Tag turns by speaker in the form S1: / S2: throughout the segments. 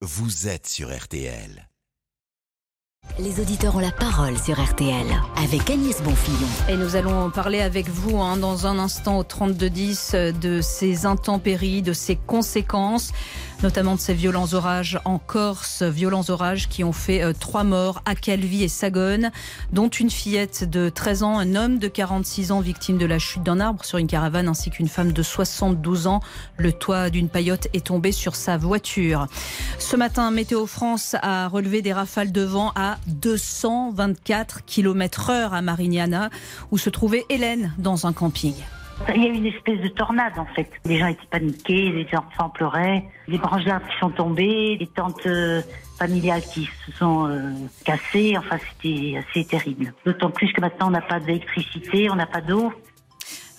S1: vous êtes sur RTL.
S2: Les auditeurs ont la parole sur RTL avec Agnès Bonfillon.
S3: Et nous allons parler avec vous hein, dans un instant au 3210 de ces intempéries, de ces conséquences notamment de ces violents orages en Corse, violents orages qui ont fait euh, trois morts à Calvi et Sagone, dont une fillette de 13 ans, un homme de 46 ans victime de la chute d'un arbre sur une caravane, ainsi qu'une femme de 72 ans. Le toit d'une paillote est tombé sur sa voiture. Ce matin, Météo France a relevé des rafales de vent à 224 km heure à Marignana, où se trouvait Hélène dans un camping.
S4: Il y a eu une espèce de tornade en fait. Les gens étaient paniqués, les enfants pleuraient, les branches d'arbres qui sont tombées, les tentes euh, familiales qui se sont euh, cassées. Enfin, c'était assez terrible. D'autant plus que maintenant on n'a pas d'électricité, on n'a pas d'eau.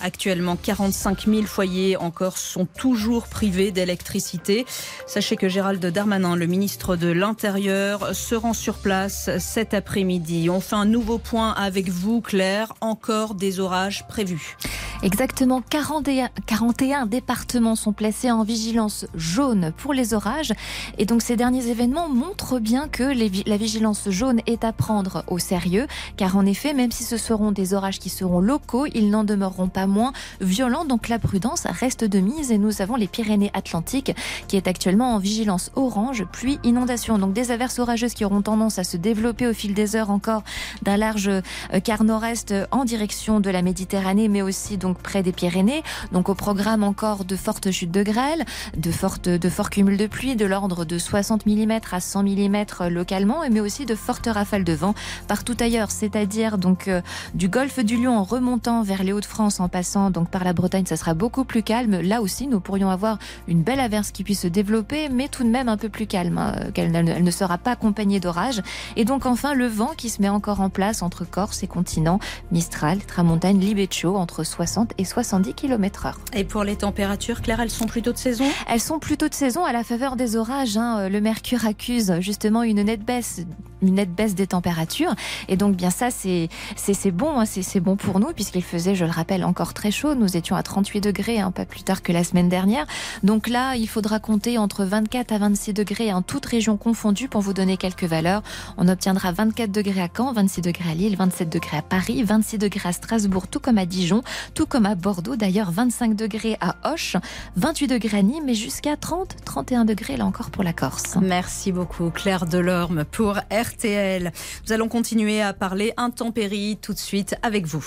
S3: Actuellement, 45 000 foyers en Corse sont toujours privés d'électricité. Sachez que Gérald Darmanin, le ministre de l'Intérieur, se rend sur place cet après-midi. On fait un nouveau point avec vous, Claire. Encore des orages prévus.
S5: Exactement 41, 41 départements sont placés en vigilance jaune pour les orages. Et donc ces derniers événements montrent bien que la vigilance jaune est à prendre au sérieux. Car en effet, même si ce seront des orages qui seront locaux, ils n'en demeureront pas moins violents. Donc la prudence reste de mise. Et nous avons les Pyrénées-Atlantiques qui est actuellement en vigilance orange, pluie, inondation. Donc des averses orageuses qui auront tendance à se développer au fil des heures encore d'un large euh, quart nord-est en direction de la Méditerranée, mais aussi donc près des Pyrénées. Donc au programme encore de fortes chutes de grêle, de, fortes, de forts cumuls de pluie de l'ordre de 60 mm à 100 mm localement, mais aussi de fortes rafales de vent partout ailleurs, c'est-à-dire donc euh, du golfe du Lion en remontant vers les Hauts-de-France en passant donc par la Bretagne, ça sera beaucoup plus calme. Là aussi, nous pourrions avoir une belle averse qui puisse se développer, mais tout de même un peu plus calme, hein, qu'elle ne sera pas accompagnée d'orage. Et donc enfin le vent qui se met encore en place entre Corse et continent, Mistral, Tramontagne, Libeccio entre 60 et 70 km heure.
S3: Et pour les températures, Claire, elles sont plutôt de saison?
S5: Elles sont plutôt de saison à la faveur des orages. Hein. Le mercure accuse justement une nette baisse une nette baisse des températures. Et donc, bien ça, c'est c'est bon, hein, c'est bon pour nous, puisqu'il faisait, je le rappelle, encore très chaud. Nous étions à 38 degrés, hein, pas plus tard que la semaine dernière. Donc là, il faudra compter entre 24 à 26 degrés, en hein, toute région confondue, pour vous donner quelques valeurs. On obtiendra 24 degrés à Caen, 26 degrés à Lille, 27 degrés à Paris, 26 degrés à Strasbourg, tout comme à Dijon, tout comme à Bordeaux, d'ailleurs 25 degrés à Auch, 28 degrés à Nîmes et jusqu'à 30, 31 degrés là encore pour la Corse.
S3: Merci beaucoup Claire Delorme pour RTL. Nous allons continuer à parler intempéries tout de suite avec vous.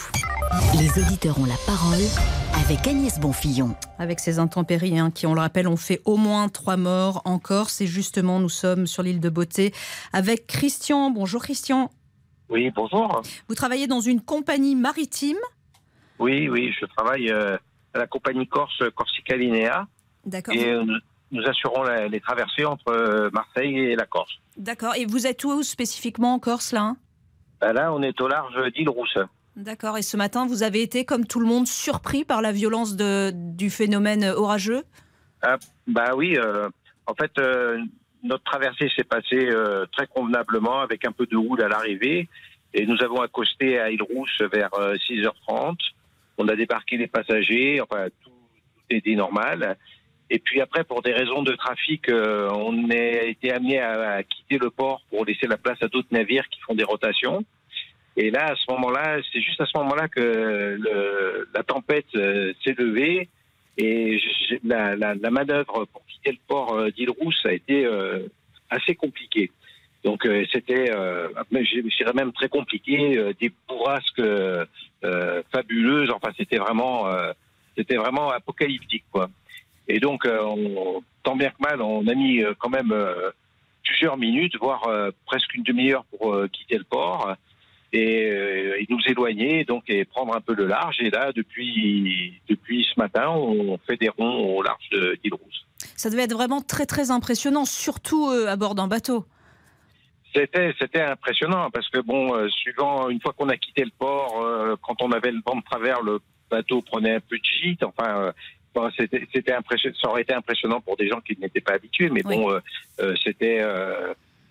S2: Les auditeurs ont la parole avec Agnès Bonfillon.
S3: Avec ces intempéries hein, qui, on le rappelle, ont fait au moins trois morts en Corse. Et justement, nous sommes sur l'île de Beauté avec Christian. Bonjour Christian.
S6: Oui, bonjour.
S3: Vous travaillez dans une compagnie maritime
S6: oui, oui, je travaille euh, à la compagnie Corse Corsica Linea.
S3: D'accord.
S6: Et euh, nous assurons les traversées entre euh, Marseille et la Corse.
S3: D'accord. Et vous êtes où spécifiquement en Corse là
S6: ben Là, on est au large d'île Rousse.
S3: D'accord. Et ce matin, vous avez été, comme tout le monde, surpris par la violence de, du phénomène orageux?
S6: Ah, Bah oui. en fait, notre traversée s'est passée très convenablement avec un peu de houle à l'arrivée. Et nous avons accosté à Île Rousse vers 6h30. On a débarqué les passagers, enfin tout, était normal. Et puis après, pour des raisons de trafic, euh, on a été amené à, quitter le port pour laisser la place à d'autres navires qui font des rotations. Et là, à ce moment-là, c'est juste à ce moment-là que le, la tempête euh, s'est levée et la, la, la, manœuvre pour quitter le port euh, d'Île-Rousse a été assez compliquée. Donc euh, c'était, euh, je dirais même très compliqué, euh, des bourrasques euh, fabuleuses. Enfin, c'était vraiment, c'était vraiment apocalyptique, quoi. Et donc, on, tant bien que mal, on a mis quand même plusieurs minutes, voire presque une demi-heure pour quitter le port et, et, nous éloigner, donc et prendre un peu le large. Et là, depuis depuis ce matin, on fait des ronds au large d'Île Rousse.
S3: Ça devait être vraiment très très impressionnant, surtout à bord d'un bateau.
S6: C'était c'était impressionnant parce que bon, euh, suivant une fois qu'on a quitté le port, euh, quand on avait le vent de travers, le bateau prenait un peu de gîte. Enfin, euh, c'était c'était impressionnant. Ça aurait été impressionnant pour des gens qui n'étaient pas habitués, mais bon, c'était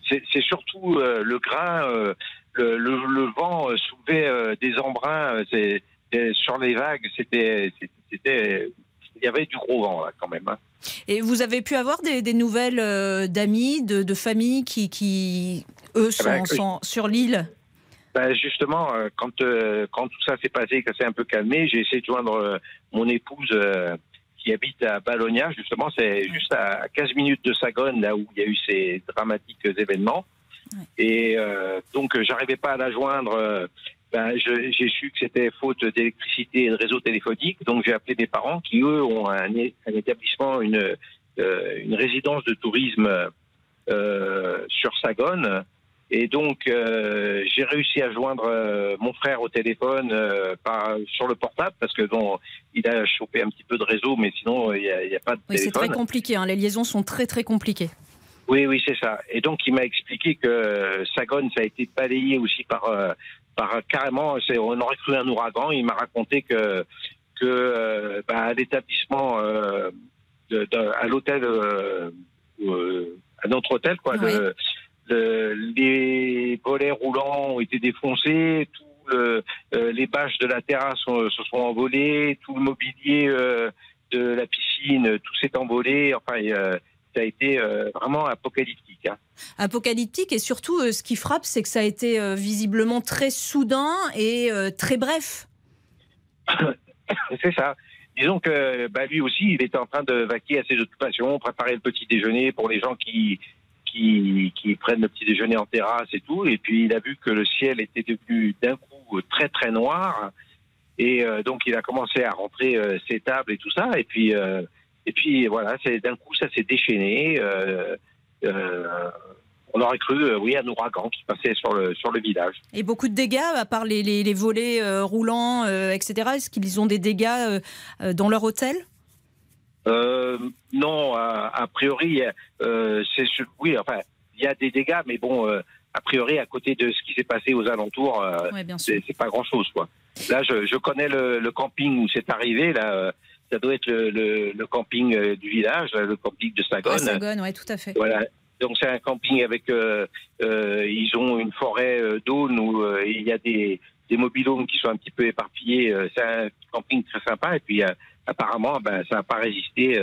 S6: c'est surtout le grain, le, le, vent soulevait des embruns. c'est sur les vagues, c'était c'était il y avait du gros vent là quand même. hein.
S3: Et vous avez pu avoir des, des nouvelles euh, d'amis, de, de familles qui, qui eux, sont,
S6: Ah ben,
S3: sont sur l'île?
S6: Ben, justement, euh, quand, euh, quand tout ça s'est passé, que c'est un peu calmé, j'ai essayé de joindre mon épouse qui habite à Balogna. Justement, c'est juste à 15 minutes de Sagone, là où il y a eu ces dramatiques événements.
S3: Ouais.
S6: Et euh, donc, j'arrivais pas à la joindre. Ben, je- j'ai su que c'était faute d'électricité et de réseau téléphonique. Donc, j'ai appelé mes parents qui, eux, ont un, un établissement, une, euh, une résidence de tourisme euh, sur Sagone. Et donc, euh, j'ai réussi à joindre euh, mon frère au téléphone euh, par, sur le portable parce que bon, il a chopé un petit peu de réseau, mais sinon, il n'y a, a pas de
S3: Oui, c'est très compliqué. hein, Les liaisons sont très très compliquées.
S6: Oui, oui, c'est ça. Et donc, il m'a expliqué que Sagone, ça a été balayé aussi par, euh, par carrément, c'est- on aurait cru un ouragan. Il m'a raconté que, que euh, bah, l'établissement, euh, à l'hôtel, euh, euh, à notre hôtel, quoi,
S3: Oui.
S6: le- le- les volets roulants ont été défoncés, tout le- euh, les bâches de la terrasse se sont envolées, tout le mobilier euh, de la piscine, tout s'est envolé. Enfin, ça a été euh, vraiment apocalyptique. hein.
S3: Apocalyptique et surtout, euh, ce qui frappe, c'est que ça a été euh, visiblement très soudain et très bref.
S6: C'est ça. Disons que bah, lui aussi, il était en train de vaquer à ses occupations, préparer le petit déjeuner pour les gens qui, qui, qui prennent le petit déjeuner en terrasse et tout. Et puis il a vu que le ciel était devenu d'un coup très très noir. Et euh, donc il a commencé à rentrer euh, ses tables et tout ça. Et puis, euh, et puis voilà, d'un coup ça s'est déchaîné. Euh, euh, on aurait cru, euh, oui, un ouragan qui passait sur le, sur le village.
S3: Et beaucoup de dégâts, à part les, les- les volets euh, roulants, etc. Est-ce qu'ils ont des dégâts dans leur hôtel?
S6: Non, a, a priori, c'est oui, enfin, il y a des dégâts, mais bon, a priori, à côté de ce qui s'est passé aux alentours,
S3: sûr.
S6: c'est pas grand-chose, quoi. Là, je, je connais le, le camping où c'est arrivé. Là, ça doit être le, le- le camping euh, du village, le camping de Sagone.
S3: À Sagone, oui, tout à fait.
S6: Voilà. Donc c'est un camping avec, euh, euh, ils ont une forêt d'aune où il y a des, des mobilhomes qui sont un petit peu éparpillés. C'est un camping très sympa et puis apparemment, ben, ça n'a pas résisté,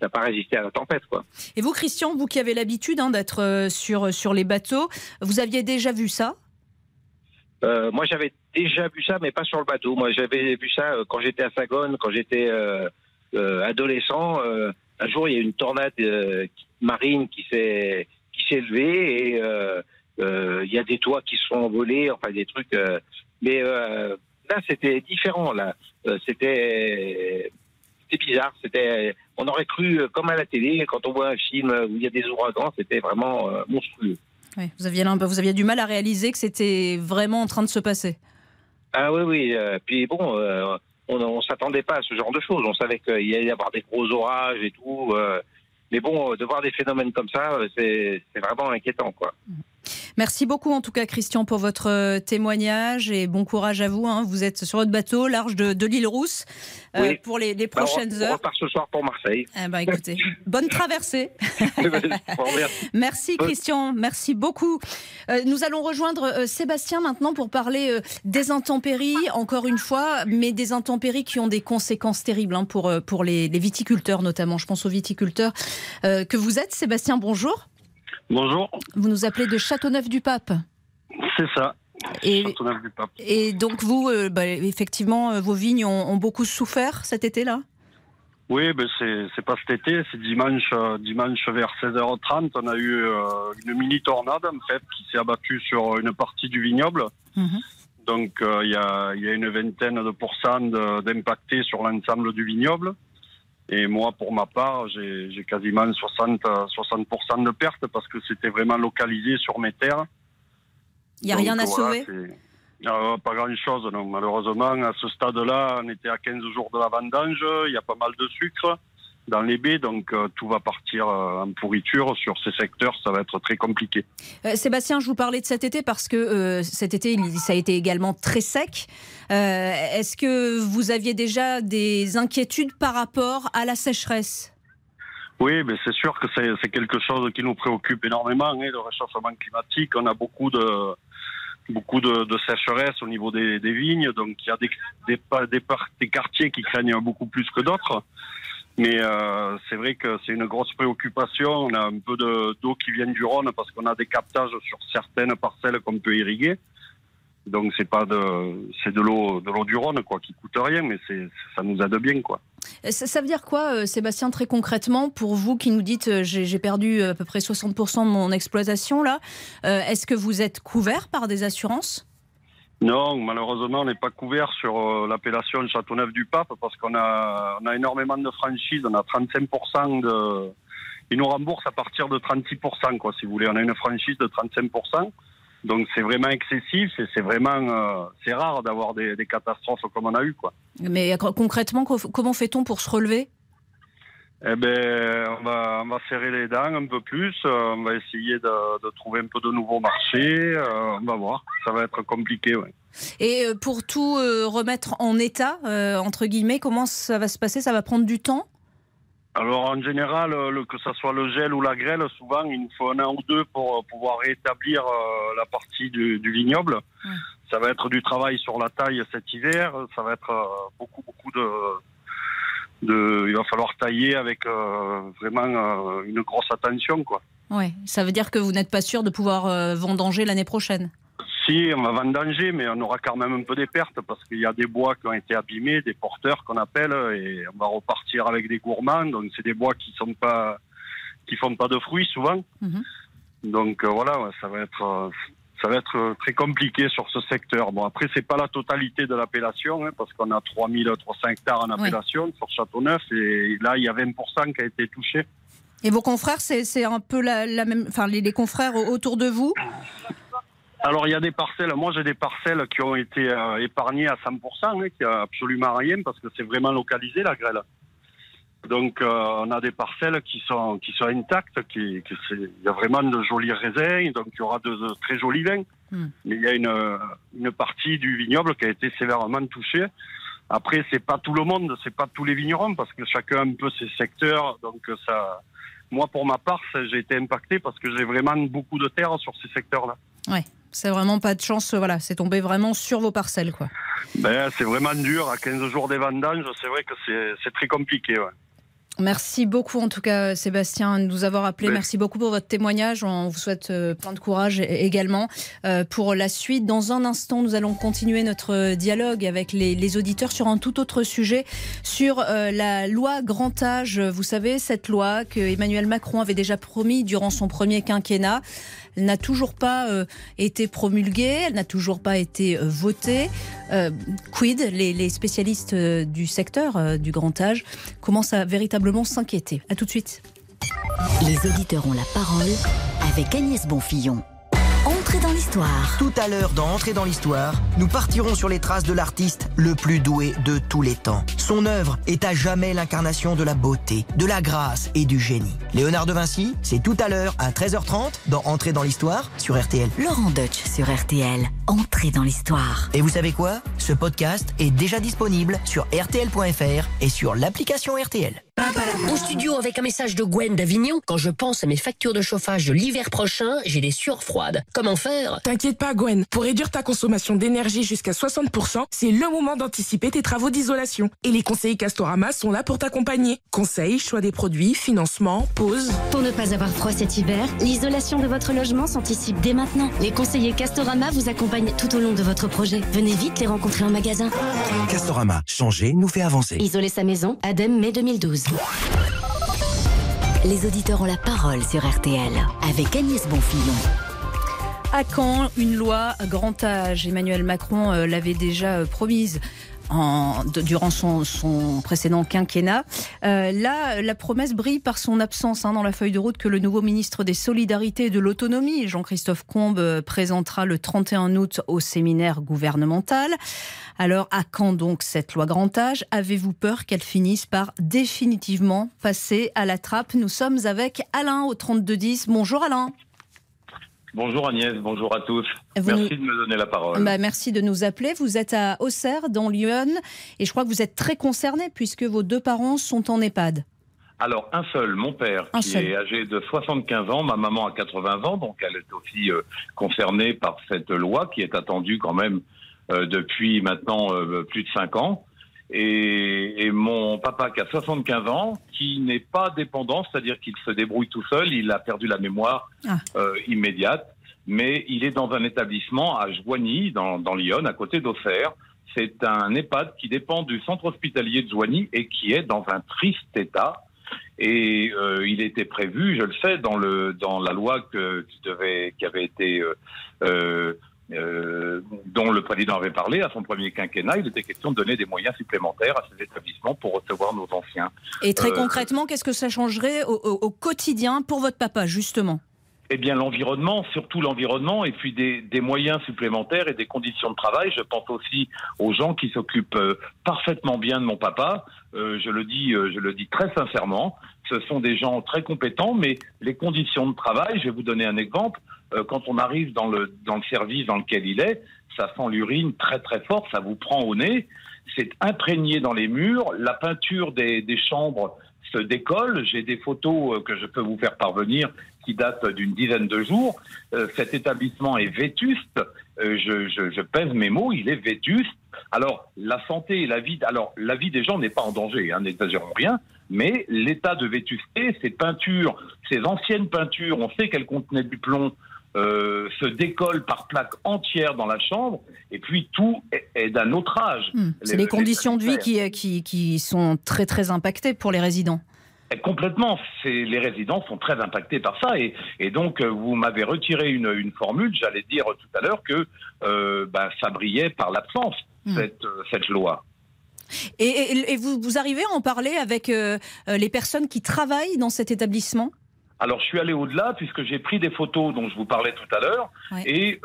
S6: ça pas résisté à la tempête, quoi.
S3: Et vous, Christian, vous qui avez l'habitude hein, d'être sur, sur les bateaux, vous aviez déjà vu ça?
S6: Euh, moi, j'avais déjà vu ça, mais pas sur le bateau. Moi, j'avais vu ça euh, quand j'étais à Sagone, quand j'étais euh, adolescent. Un jour, il y a une tornade marine qui s'est qui s'est levée et il y a des toits qui se sont envolés, enfin des trucs. mais là, c'était différent. Là, c'était c'était bizarre. C'était, on aurait cru comme à la télé quand on voit un film où il y a des ouragans, c'était vraiment monstrueux.
S3: Oui, vous, aviez, l'imp- vous aviez du mal à réaliser que c'était vraiment en train de se passer.
S6: Ah oui, oui. euh, puis bon, euh, on ne s'attendait pas à ce genre de choses. On savait qu'il y allait y avoir des gros orages et tout. euh, mais bon, de voir des phénomènes comme ça, c'est c'est vraiment inquiétant, quoi.
S3: Merci beaucoup en tout cas Christian pour votre euh, témoignage et bon courage à vous. hein. Vous êtes sur votre bateau large de, de l'île Rousse euh,
S6: Oui.
S3: pour les, les
S6: Bah, on-
S3: prochaines
S6: on,
S3: heures.
S6: repart ce soir pour Marseille.
S3: Eh ben, écoutez, bonne traversée.
S6: Merci.
S3: Christian, merci beaucoup. Euh, nous allons rejoindre euh, Sébastien maintenant pour parler des intempéries, encore une fois, mais des intempéries qui ont des conséquences terribles hein, pour, pour les, les viticulteurs notamment. Je pense aux viticulteurs que vous êtes. Sébastien, bonjour.
S7: Bonjour,
S3: Vous nous appelez de Châteauneuf-du-Pape.
S7: c'est ça.
S3: Et, donc vous, euh, bah, effectivement, euh, vos vignes ont, ont beaucoup souffert cet été-là?
S7: Oui, ben c'est c'est pas cet été, c'est dimanche, euh, dimanche vers 16h30. On a eu euh, une mini tornade en fait qui s'est abattue sur une partie du vignoble.
S3: Mhm.
S7: Donc euh, il y, y a une vingtaine de pourcents d'impactés sur l'ensemble du vignoble. Et moi, pour ma part, j'ai j'ai quasiment 60, euh, 60% de pertes parce que c'était vraiment localisé sur mes terres.
S3: Il n'y a
S7: Donc,
S3: rien à
S7: voilà,
S3: sauver
S7: Euh, Pas grand-chose, non. Malheureusement, à ce stade-là, on était à 15 jours de la vendange. Il y a pas mal de sucre dans les baies, donc euh, tout va partir euh, en pourriture. Sur ces secteurs, ça va être très compliqué.
S3: Euh, Sébastien, je vous parlais de cet été parce que cet été, ça a été également très sec. Est-ce que vous aviez déjà des inquiétudes par rapport à la sécheresse?
S7: Oui, mais c'est sûr que c'est c'est quelque chose qui nous préoccupe énormément, hein, le réchauffement climatique. On a beaucoup de, beaucoup de, de, sécheresse au niveau des, des, vignes, donc il y a des, des, des, des quartiers qui craignent beaucoup plus que d'autres. Mais euh, c'est vrai que c'est une grosse préoccupation. On a un peu d'eau qui vient du Rhône parce qu'on a des captages sur certaines parcelles qu'on peut irriguer. Donc c'est pas de c'est de l'eau de l'eau du Rhône quoi qui coûte rien mais ça nous aide bien quoi.
S3: Ça, ça, veut dire quoi euh, Sébastien très concrètement pour vous qui nous dites euh, j'ai perdu à peu près 60% de mon exploitation là euh, est-ce que vous êtes couvert par des assurances?
S7: Non, malheureusement, on n'est pas couvert sur l'appellation Châteauneuf du Pape parce qu'on a, on a énormément de franchises. On a 35% de. Ils nous remboursent à partir de 36%, quoi, si vous voulez. On a une franchise de 35%. Donc c'est vraiment excessif et c'est vraiment euh, c'est rare d'avoir des, des, catastrophes comme on a eu quoi.
S3: Mais concrètement, comment fait-on pour se relever?
S7: Eh ben, on va, on va serrer les dents un peu plus. Euh, on va essayer de, de, trouver un peu de nouveaux marchés. Euh, on va voir. Ça va être compliqué. Ouais.
S3: Et pour tout remettre en état, entre guillemets, comment ça va se passer? Ça va prendre du temps?
S7: Alors en général, euh, le, que ce soit le gel ou la grêle, souvent il nous faut un an ou deux pour euh, pouvoir rétablir euh, la partie du, du vignoble. Ça va être du travail sur la taille cet hiver. Ça va être beaucoup beaucoup de, de, il va falloir tailler avec vraiment une grosse attention quoi.
S3: Oui, ça veut dire que vous n'êtes pas sûr de pouvoir vendanger l'année prochaine?
S7: Si, on va vendanger, mais on aura quand même un peu des pertes parce qu'il y a des bois qui ont été abîmés, des porteurs qu'on appelle, et on va repartir avec des gourmands. Donc c'est des bois qui sont pas, qui font pas de fruits souvent. Mhm. Donc euh, voilà, ça va être, euh, ça va être très compliqué sur ce secteur. Bon après c'est pas la totalité de l'appellation hein, parce qu'on a 3300 hectares en appellation sur Châteauneuf et là il y a 20% qui a été touché.
S3: Et vos confrères, c'est un peu la, même, enfin les confrères autour de vous?
S7: Alors il y a des parcelles, moi j'ai des parcelles qui ont été euh, épargnées à 100%, hein, qui a absolument rien parce que c'est vraiment localisé la grêle. Donc euh, on a des parcelles qui sont qui sont intactes, qui, qui il y a vraiment de jolis raisins, donc il y aura de, très jolis vins. Hmm. Mais il y a une, une partie du vignoble qui a été sévèrement touchée. Après c'est pas tout le monde, c'est pas tous les vignerons parce que chacun a un peu ses secteurs, donc ça. Moi pour ma part j'ai été impacté parce que j'ai vraiment beaucoup de terre sur ces secteurs-là.
S3: Ouais. C'est vraiment pas de chance, voilà, c'est tombé vraiment sur vos parcelles, quoi.
S7: Ben, c'est vraiment dur, à 15 jours des vendanges, c'est vrai que c'est très compliqué, ouais.
S3: Merci beaucoup en tout cas Sébastien de nous avoir appelé. Merci beaucoup pour votre témoignage. On vous souhaite euh, plein de courage également euh, pour la suite. Dans un instant, nous allons continuer notre dialogue avec les, auditeurs sur un tout autre sujet, sur euh, la loi grand âge. Vous savez, cette loi que Emmanuel Macron avait déjà promis durant son premier quinquennat. Elle n'a toujours pas euh, été promulguée, elle n'a toujours pas été euh, votée. Euh, quid les, spécialistes du secteur du grand âge commencent à véritablement s'inquiéter. À tout de suite.
S2: Les auditeurs ont la parole avec Agnès Bonfillon l'histoire.
S1: Tout à l'heure, dans Entrer dans l'histoire, nous partirons sur les traces de l'artiste le plus doué de tous les temps. Son œuvre est à jamais l'incarnation de la beauté, de la grâce et du génie. Léonard de Vinci, c'est tout à l'heure à 13h30 dans Entrer dans l'histoire sur RTL.
S2: Laurent Deutsch sur RTL. Entrer dans l'histoire.
S1: Et vous savez quoi? Ce podcast est déjà disponible sur rtl.fr et sur l'application RTL.
S8: Au studio avec un message de Gwen d'Avignon. Quand je pense à mes factures de chauffage de l'hiver prochain, j'ai des sueurs froides. Comment faire?
S9: T'inquiète pas Gwen, pour réduire ta consommation d'énergie jusqu'à 60%, c'est le moment d'anticiper tes travaux d'isolation. Et les conseillers Castorama sont là pour t'accompagner. Conseils, choix des produits, financement, pause.
S10: Pour ne pas avoir froid cet hiver, l'isolation de votre logement s'anticipe dès maintenant. Les conseillers Castorama vous accompagnent tout au long de votre projet. Venez vite les rencontrer en magasin.
S1: Castorama, changer nous fait avancer.
S10: Isoler sa maison, ADEME mai 2012.
S2: Les auditeurs ont la parole sur RTL avec Agnès Bonfillon.
S3: À quand une loi grand âge. Emmanuel Macron euh, l'avait déjà euh, promise en, durant son, précédent quinquennat. Euh, là, la promesse brille par son absence hein, dans la feuille de route que le nouveau ministre des Solidarités et de l'Autonomie, Jean-Christophe Combe, euh, présentera le 31 août au séminaire gouvernemental. Alors, à quand donc cette loi grand âge? Avez-vous peur qu'elle finisse par définitivement passer à la trappe? Nous sommes avec Alain au 3210. Bonjour Alain.
S11: Bonjour Agnès, bonjour à tous. merci de me donner la parole.
S3: Bah, merci de nous appeler. Vous êtes à Auxerre, dans Lyon, et je crois que vous êtes très concerné puisque vos deux parents sont en EHPAD.
S11: Alors, un seul, mon père, qui est âgé de 75 ans, ma maman a 80 ans, donc elle est aussi euh, concernée par cette loi qui est attendue quand même euh, depuis maintenant euh, plus de 5 ans. Et, mon papa qui a 75 ans, qui n'est pas dépendant, c'est-à-dire qu'il se débrouille tout seul, il a perdu la mémoire ah. immédiate, mais il est dans un établissement à Joigny, dans, dans Lyon, à côté d'Auxerre. C'est un EHPAD qui dépend du centre hospitalier de Joigny et qui est dans un triste état. Et euh, il était prévu, je le sais, dans le dans la loi que, qui devait, qui avait été euh, euh, euh, dont le président avait parlé à son premier quinquennat, il était question de donner des moyens supplémentaires à ces établissements pour recevoir nos anciens.
S3: Et très concrètement, qu'est-ce que ça changerait au, au quotidien pour votre papa, justement?
S11: Eh bien, l'environnement, surtout l'environnement, et puis des, des, moyens supplémentaires et des conditions de travail. Je pense aussi aux gens qui s'occupent euh, parfaitement bien de mon papa. Euh, je le dis, euh, je le dis très sincèrement. Ce sont des gens très compétents, mais les conditions de travail. Je vais vous donner un exemple. quand on arrive dans le dans le service dans lequel il est, ça sent l'urine très très fort. Ça vous prend au nez. C'est imprégné dans les murs. La peinture des, des chambres se décolle. J'ai des photos que je peux vous faire parvenir qui date d'une dizaine de jours. Euh, cet établissement est vétuste. Euh, je, je, pèse mes mots, il est vétuste. Alors, la santé et la vie, alors la vie des gens n'est pas en danger, hein, n'exagérons rien, mais l'état de vétusté, ces peintures, ces anciennes peintures, on sait qu'elles contenaient du plomb, euh, se décollent par plaques entières dans la chambre, et puis tout est, d'un autre âge.
S3: Hmm. C'est les, conditions de vie qui, qui, qui sont très très impactées pour les résidents.
S11: Complètement. Les résidents sont très impactés par ça. Et, donc, euh, vous m'avez retiré une, formule. J'allais dire tout à l'heure que euh, ben, ça brillait par l'absence, hmm. cette, euh, cette loi.
S3: Et, vous, vous, arrivez à en parler avec les personnes qui travaillent dans cet établissement?
S11: Alors je suis allé au-delà puisque j'ai pris des photos dont je vous parlais tout à l'heure et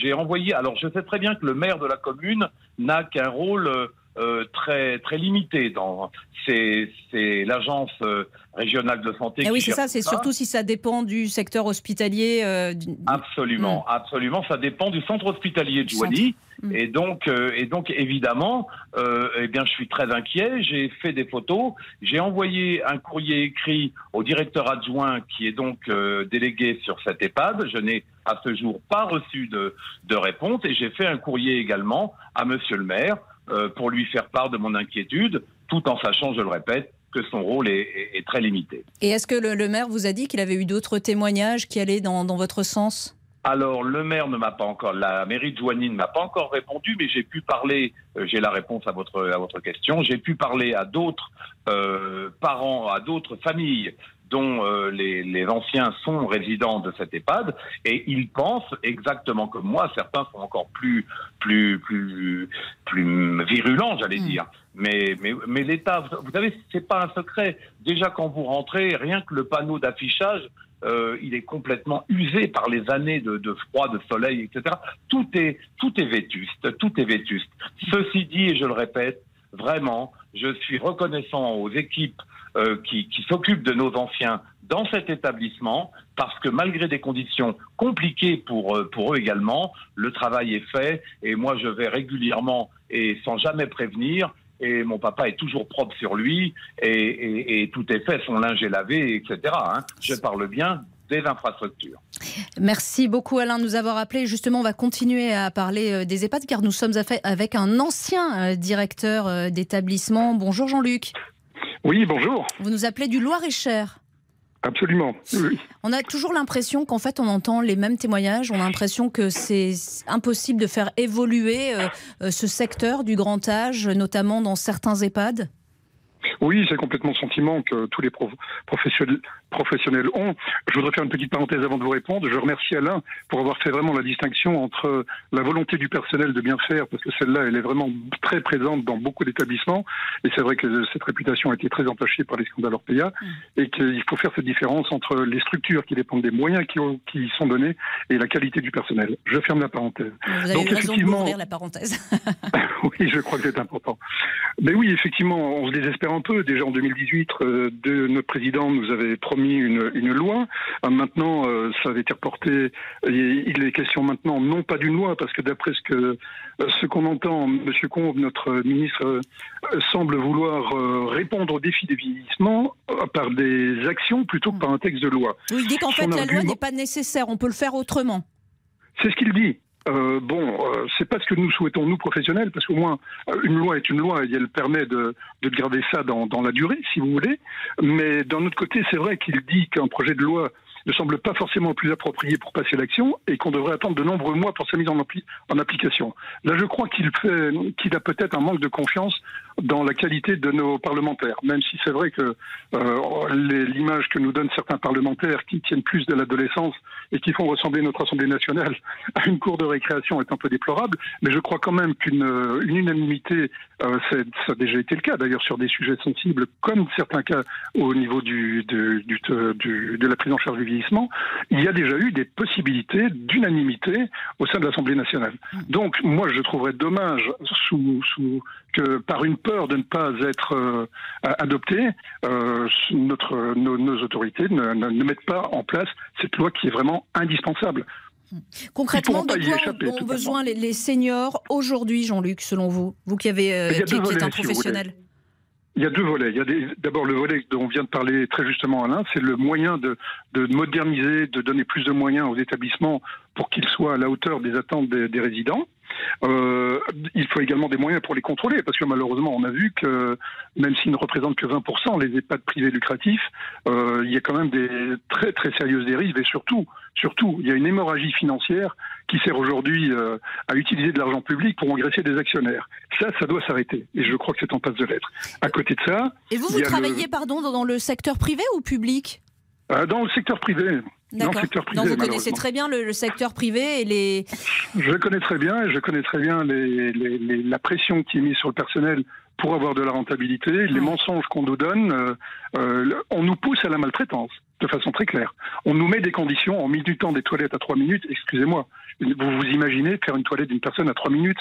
S11: j'ai envoyé. Alors je sais très bien que le maire de la commune n'a qu'un rôle euh, très très limité dans c'est l'agence euh, régionale de santé.
S3: Eh oui, c'est ça. C'est surtout si ça dépend du secteur hospitalier. Euh,
S11: absolument, hmm. absolument. Ça dépend du centre hospitalier de Joigny. Hmm. Et donc, et donc évidemment, eh bien, je suis très inquiet. J'ai fait des photos. J'ai envoyé un courrier écrit au directeur adjoint qui est donc délégué sur cette EHPAD. Je n'ai à ce jour pas reçu de, de réponse et j'ai fait un courrier également à Monsieur le maire euh, pour lui faire part de mon inquiétude, tout en sachant, je le répète, que son rôle est, très limité.
S3: Et est-ce que le, maire vous a dit qu'il avait eu d'autres témoignages qui allaient dans, votre sens?
S11: Alors, le maire ne m'a pas encore, la mairie de Joigny ne m'a pas encore répondu, mais j'ai pu parler, euh, j'ai la réponse à votre, à votre question, j'ai pu parler à d'autres euh, parents, à d'autres familles dont euh, les, les, anciens sont résidents de cette EHPAD et ils pensent exactement comme moi. Certains sont encore plus plus plus plus virulents, j'allais hmm. dire. Mais mais mais l'État, vous savez, c'est pas un secret. Déjà quand vous rentrez, rien que le panneau d'affichage. Euh, il est complètement usé par les années de, froid, de soleil, etc. Tout est, tout est vétuste, tout est vétuste. Ceci dit, et je le répète, vraiment, je suis reconnaissant aux équipes euh, qui, qui s'occupent de nos anciens dans cet établissement parce que malgré des conditions compliquées pour, euh, pour eux également, le travail est fait et moi je vais régulièrement et sans jamais prévenir et mon papa est toujours propre sur lui et, et, et tout est fait, son linge est lavé, etc. Hein. Je parle bien des infrastructures.
S3: Merci beaucoup Alain de nous avoir appelé. Justement, on va continuer à parler euh, des EHPAD car nous sommes avec un ancien directeur d'établissement. Bonjour Jean-Luc.
S12: Oui, bonjour.
S3: Vous nous appelez du Loir-et-Cher.
S12: Absolument.
S3: On a toujours l'impression qu'en fait on entend les mêmes témoignages. On a l'impression que c'est impossible de faire évoluer euh, euh, ce secteur du grand âge, notamment dans certains EHPAD?
S12: Oui, c'est complètement le sentiment que tous les professionnels, professionnels ont. Je voudrais faire une petite parenthèse avant de vous répondre. Je remercie Alain pour avoir fait vraiment la distinction entre la volonté du personnel de bien faire, parce que celle-là, elle est vraiment très présente dans beaucoup d'établissements. Et c'est vrai que cette réputation a été très entachée par les scandales Orpea, mmh. et qu'il faut faire cette différence entre les structures qui dépendent des moyens qui, ont, qui sont donnés et la qualité du personnel. Je ferme la parenthèse.
S3: Vous avez Donc, raison de la parenthèse.
S12: oui, je crois que c'est important. Ben oui, effectivement, on se désespère un peu. Déjà en 2018, euh, de, notre président nous avait promis une, une loi. Euh, maintenant, euh, ça avait été reporté. Il est question maintenant non pas d'une loi, parce que d'après ce que euh, ce qu'on entend, Monsieur Combe, notre ministre, semble vouloir répondre au défi des vieillissements euh, par des actions plutôt que par un texte de loi.
S3: Oui, il dit qu'en
S12: Son
S3: fait, la loi n'est pas nécessaire, on peut le faire autrement.
S12: C'est ce qu'il dit. Euh, bon, euh, c'est pas ce que nous souhaitons nous professionnels, parce qu'au moins euh, une loi est une loi et elle permet de, de garder ça dans, dans la durée, si vous voulez. Mais d'un autre côté, c'est vrai qu'il dit qu'un projet de loi ne semble pas forcément le plus approprié pour passer l'action et qu'on devrait attendre de nombreux mois pour sa mise en, appli- en application. Là, je crois qu'il qu'il a peut-être un manque de confiance dans la qualité de nos parlementaires, même si c'est vrai que euh, l'image que nous donnent certains parlementaires qui tiennent plus de l'adolescence et qui font ressembler notre Assemblée nationale à une cour de récréation est un peu déplorable, mais je crois quand même qu'une euh, une unanimité, euh, ça a déjà été le cas d'ailleurs sur des sujets sensibles, comme certains cas au niveau du, du- de la prise en charge du vieillissement, il y a déjà eu des possibilités d'unanimité au sein de l'Assemblée nationale. Donc moi je trouverais dommage sous, sous, que par une peur de ne pas être euh, adoptée, euh, notre, nos, nos autorités ne, ne- ne mettent pas en place cette loi qui est vraiment indispensable.
S3: Concrètement, de quoi
S12: échapper,
S3: ont besoin les, les seniors aujourd'hui, Jean-Luc, selon vous? Vous qui, avez, euh,
S12: a
S3: qui, êtes un
S12: si
S3: professionnel.
S12: Il y a deux volets. Il y a d'abord le volet dont on vient de parler très justement Alain, c'est le moyen de, de moderniser, de donner plus de moyens aux établissements pour qu'ils soient à la hauteur des attentes des résidents. Euh, il faut également des moyens pour les contrôler, parce que malheureusement, on a vu que même s'ils ne représentent que 20% les EHPAD privés lucratifs, euh, il y a quand même des très très sérieuses dérives et surtout, surtout, il y a une hémorragie financière qui sert aujourd'hui euh, à utiliser de l'argent public pour engraisser des actionnaires. Ça, ça doit s'arrêter, et je crois que c'est en passe de l'être. À côté de ça,
S3: Et vous, vous
S12: le-
S3: travaillez pardon, dans le secteur privé ou public?
S12: Dans le secteur privé. Dans le secteur privé,
S3: Donc vous connaissez très bien le, le secteur privé et les.
S12: Je connais très bien et je connais très bien les, les- les- la pression qui est mise sur le personnel pour avoir de la rentabilité, les mensonges qu'on nous donne. euh, euh, on nous pousse à la maltraitance de façon très claire. On nous met des conditions en minutant des toilettes à trois minutes. Excusez-moi, vous vous imaginez faire une toilette d'une personne à trois minutes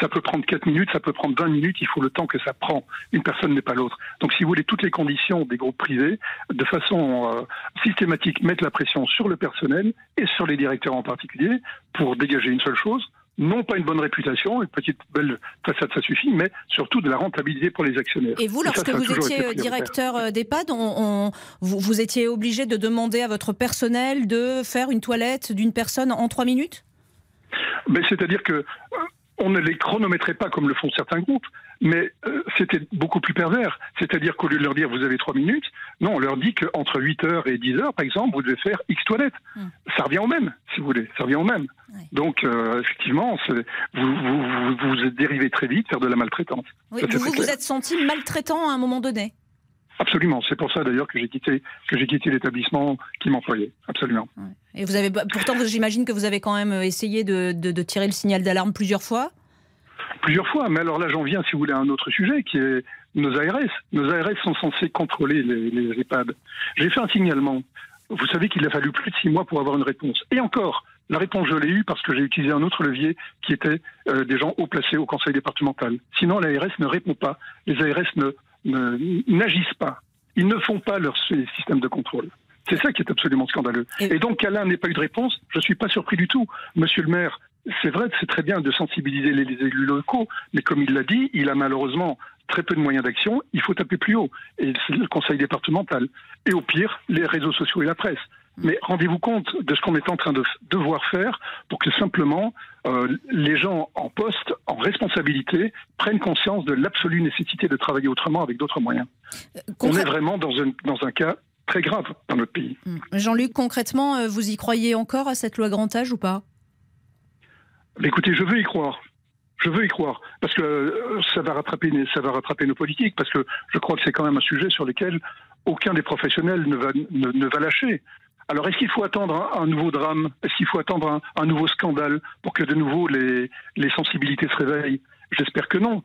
S12: ça peut prendre 4 minutes, ça peut prendre 20 minutes, il faut le temps que ça prend. Une personne n'est pas l'autre. Donc si vous voulez, toutes les conditions des groupes privés, de façon euh, systématique, mettent la pression sur le personnel et sur les directeurs en particulier pour dégager une seule chose, non pas une bonne réputation, une petite belle façade, ça suffit, mais surtout de la rentabilité pour les actionnaires.
S3: Et vous, lorsque
S12: ça
S3: vous étiez directeur euh, d'EHPAD, on, on- vous, vous étiez obligé de demander à votre personnel de faire une toilette d'une personne en trois minutes?
S12: C'est-à-dire que euh, on ne les chronométrait pas comme le font certains groupes, mais euh, c'était beaucoup plus pervers. C'est-à-dire qu'au lieu de leur dire vous avez trois minutes, non, on leur dit qu'entre 8 heures et 10 heures, par exemple, vous devez faire X toilettes. Ça revient au même, si vous voulez, ça revient au même. Donc, euh, effectivement, vous, vous, vous, vous êtes dérivé très vite vers de la maltraitance.
S3: Oui,
S12: Ça,
S3: Vous vous, êtes senti maltraitant à un moment donné
S12: Absolument. C'est pour ça d'ailleurs que j'ai quitté, que j'ai quitté l'établissement qui m'employait. Absolument.
S3: Et vous avez, pourtant, j'imagine que vous avez quand même essayé de, de- de tirer le signal d'alarme plusieurs fois.
S12: Plusieurs fois, mais alors là j'en viens, si vous voulez, à un autre sujet qui est nos ARS. Nos ARS sont censés contrôler les, les EHPAD. J'ai fait un signalement. Vous savez qu'il a fallu plus de six mois pour avoir une réponse. Et encore, la réponse je l'ai eue parce que j'ai utilisé un autre levier qui était euh, des gens haut placés au conseil départemental. Sinon, l'ARS ne répond pas. Les ARS ne- n'agissent pas. Ils ne font pas leur sy- système de contrôle. C'est ça qui est absolument scandaleux. Et, donc, qu'à l'un n'ait pas eu de réponse, je ne suis pas surpris du tout. Monsieur le maire, c'est vrai, c'est très bien de sensibiliser les, les élus locaux, mais comme il l'a dit, il a malheureusement très peu de moyens d'action. Il faut taper plus haut. Et c'est le conseil départemental. Et au pire, les réseaux sociaux et la presse. Mais rendez-vous compte de ce qu'on est en train de devoir faire pour que simplement euh, les gens en poste, en responsabilité, prennent conscience de l'absolue nécessité de travailler autrement avec d'autres moyens. On est vraiment dans un, dans un cas très grave dans notre pays.
S3: Jean-Luc, concrètement, euh, vous y croyez encore à cette loi grand âge ou pas?
S12: Mais écoutez, je veux y croire. Je veux y croire parce que euh, ça va rattraper, ça va rattraper nos politiques parce que je crois que c'est quand même un sujet sur lequel aucun des professionnels ne va, ne, ne va lâcher. Alors, est-ce qu'il faut attendre un, nouveau drame? Est-ce qu'il faut attendre un, nouveau scandale pour que de nouveau les sensibilités se réveillent? J'espère que non.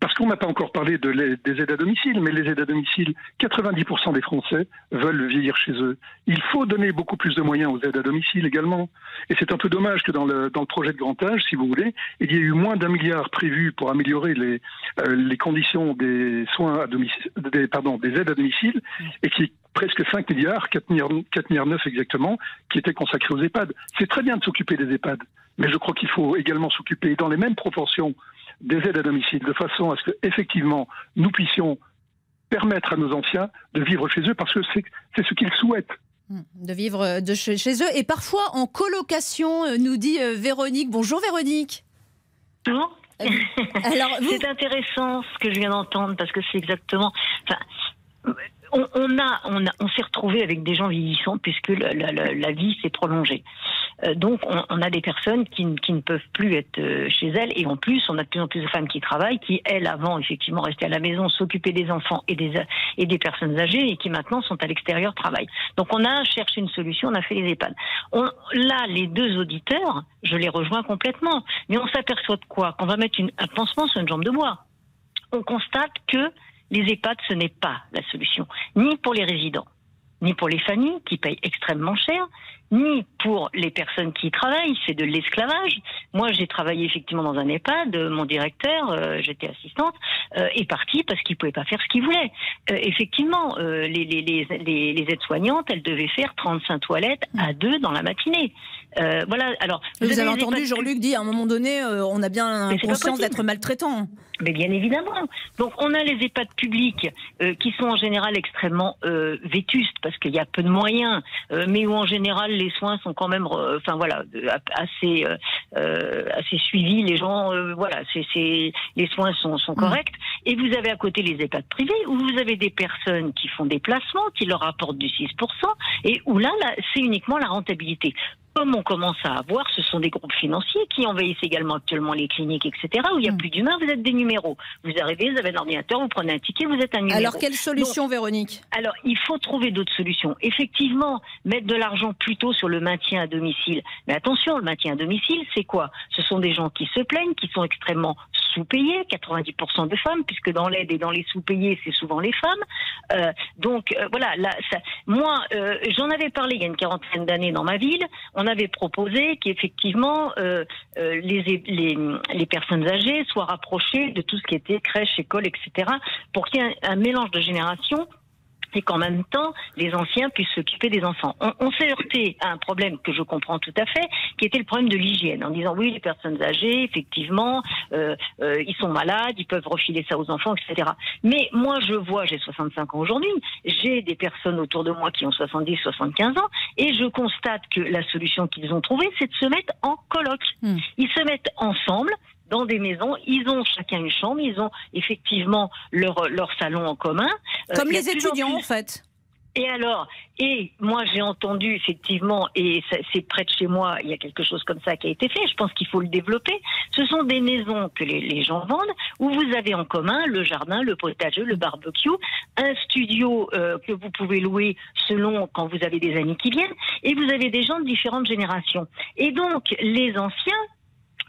S12: Parce qu'on n'a pas encore parlé de des aides à domicile, mais les aides à domicile, 90% des Français veulent vieillir chez eux. Il faut donner beaucoup plus de moyens aux aides à domicile également. Et c'est un peu dommage que dans le, dans le projet de grand âge, si vous voulez, il y ait eu moins d'un milliard prévu pour améliorer les, euh, les conditions des soins à domicile, des, pardon, des aides à domicile, et qui presque 5 milliards, 4 milliards, 4 milliards 9 exactement, qui étaient consacrés aux EHPAD. C'est très bien de s'occuper des EHPAD, mais je crois qu'il faut également s'occuper dans les mêmes proportions des aides à domicile, de façon à ce que effectivement nous puissions permettre à nos anciens de vivre chez eux parce que c'est ce qu'ils souhaitent.
S3: Hmm, de vivre de chez, eux et parfois en colocation, euh, nous dit euh, Véronique. Bonjour Véronique.
S13: Bonjour. Alors, c'est intéressant ce que je viens d'entendre parce que c'est exactement. Enfin, on, a, on, on s'est retrouvé avec des gens vieillissants puisque la, la vie s'est prolongée. Euh, donc, on, a des personnes qui, ne peuvent plus être euh, chez elles. Et en plus, on a de plus en plus de femmes qui travaillent, qui, elles, avant, effectivement, restaient à la maison, s'occupaient des enfants et des, et des personnes âgées, et qui maintenant sont à l'extérieur, travaillent. Donc, on a cherché une solution, on a fait les EHPAD. là, les deux auditeurs, je les rejoins complètement. Mais on s'aperçoit de quoi? Qu'on va mettre un pansement sur une jambe de bois. On constate que les EHPAD, ce n'est pas la solution, ni pour les résidents, ni pour les familles qui payent extrêmement cher, ni pour les personnes qui y travaillent, c'est de l'esclavage. Moi, j'ai travaillé effectivement dans un EHPAD, mon directeur, euh, j'étais assistante, euh, est parti parce qu'il pouvait pas faire ce qu'il voulait. Euh, effectivement, les aides-soignantes, elles devaient faire 35 toilettes à deux dans la matinée. Voilà. Alors,
S3: vous, avez, entendu Jean-Luc dire à un moment donné, on a bien conscience d'être maltraitant.
S13: Mais bien évidemment. Donc, on a les EHPAD publics qui sont en général extrêmement vétustes parce qu'il y a peu de moyens, mais où en général les soins sont quand même, enfin voilà, assez euh, euh, assez suivis. Les gens, euh, voilà, c'est les soins sont, sont mm. corrects. Et vous avez à côté les EHPAD privés où vous avez des personnes qui font des placements, qui leur apportent du 6%, et où là, là c'est uniquement la rentabilité comme on commence à avoir, ce sont des groupes financiers qui envahissent également actuellement les cliniques, etc., où il n'y a mm. plus d'humains, vous êtes des numéros. Vous arrivez, vous avez un ordinateur, vous prenez un ticket, vous êtes un numéro.
S3: Alors, quelle solution, Véronique?
S13: Alors, il faut trouver d'autres solutions. Effectivement, mettre de l'argent plutôt sur le maintien à domicile. Mais attention, le maintien à domicile, c'est quoi? Ce sont des gens qui se plaignent, qui sont extrêmement sous-payés, 90% de femmes, puisque dans l'aide et dans les sous-payés, c'est souvent les femmes. Euh, donc, euh, voilà, là, ça, moi, euh, j'en avais parlé il y a une quarantaine d'années dans ma ville. On avait proposé qu'effectivement euh, euh, les, les, les, personnes âgées soient rapprochées de tout ce qui était crèche, école, etc., pour qu'il y ait un mélange de générations et qu'en même temps, les anciens puissent s'occuper des enfants. On, s'est heurté à un problème que je comprends tout à fait, qui était le problème de l'hygiène, en disant oui, les personnes âgées, effectivement, euh, euh, ils sont malades, ils peuvent refiler ça aux enfants, etc. Mais moi, je vois, j'ai 65 ans aujourd'hui, j'ai des personnes autour de moi qui ont 70, 75 ans, et je constate que la solution qu'ils ont trouvée, c'est de se mettre en colloque. Hmm. Ils se mettent ensemble, dans des maisons. Ils ont chacun une chambre, ils ont effectivement leur, leur salon en commun.
S3: Euh, Comme les étudiants, en, fait.
S13: Et alors, et moi j'ai entendu effectivement, et c'est près de chez moi, il y a quelque chose comme ça qui a été fait, je pense qu'il faut le développer. Ce sont des maisons que les, les, gens vendent, où vous avez en commun le jardin, le potager, le barbecue, un studio euh, que vous pouvez louer selon quand vous avez des amis qui viennent, et vous avez des gens de différentes générations. Et donc les anciens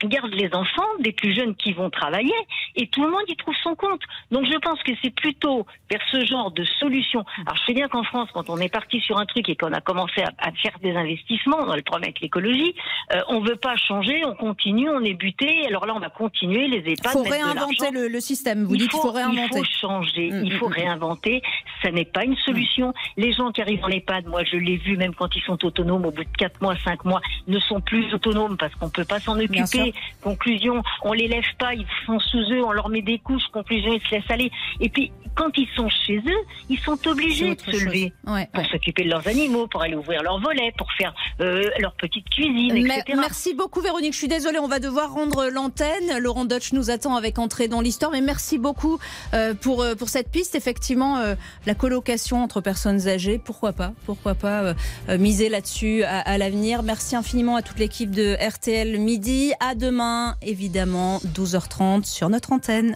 S13: garde les enfants des plus jeunes qui vont travailler et tout le monde y trouve son compte. Donc je pense que c'est plutôt vers ce genre de solution. Alors je sais bien qu'en France, quand on est parti sur un truc et qu'on a commencé à, faire des investissements, dans le problème avec l'écologie, euh, on veut pas changer, on continue, on est buté. Alors là, on va continuer les EHPAD.
S3: Il faut réinventer le, système. Vous dites qu'il faut réinventer.
S13: Il faut changer, mm, il faut mm, mm. réinventer. Ça n'est pas une solution. Les gens qui arrivent en EHPAD, moi je l'ai vu, même quand ils sont autonomes, au bout de 4 mois, 5 mois, ne sont plus autonomes parce qu'on peut pas s'en occuper. Conclusion, on les lève pas, ils sont sous eux, on leur met des couches. Conclusion, ils se laissent aller. Et puis, quand ils sont chez eux, ils sont obligés de se lever pour s'occuper de leurs animaux, pour aller ouvrir leurs volets, pour faire euh, leur petite cuisine, etc.
S3: Merci beaucoup, Véronique. Je suis désolée, on va devoir rendre l'antenne. Laurent Dutch nous attend avec entrée dans l'histoire, mais merci beaucoup euh, pour euh, pour cette piste. Effectivement, la colocation entre personnes âgées, pourquoi pas, pourquoi pas miser là-dessus à, à l'avenir. Merci infiniment à toute l'équipe de RTL Midi. À demain évidemment, 12h30 sur notre antenne.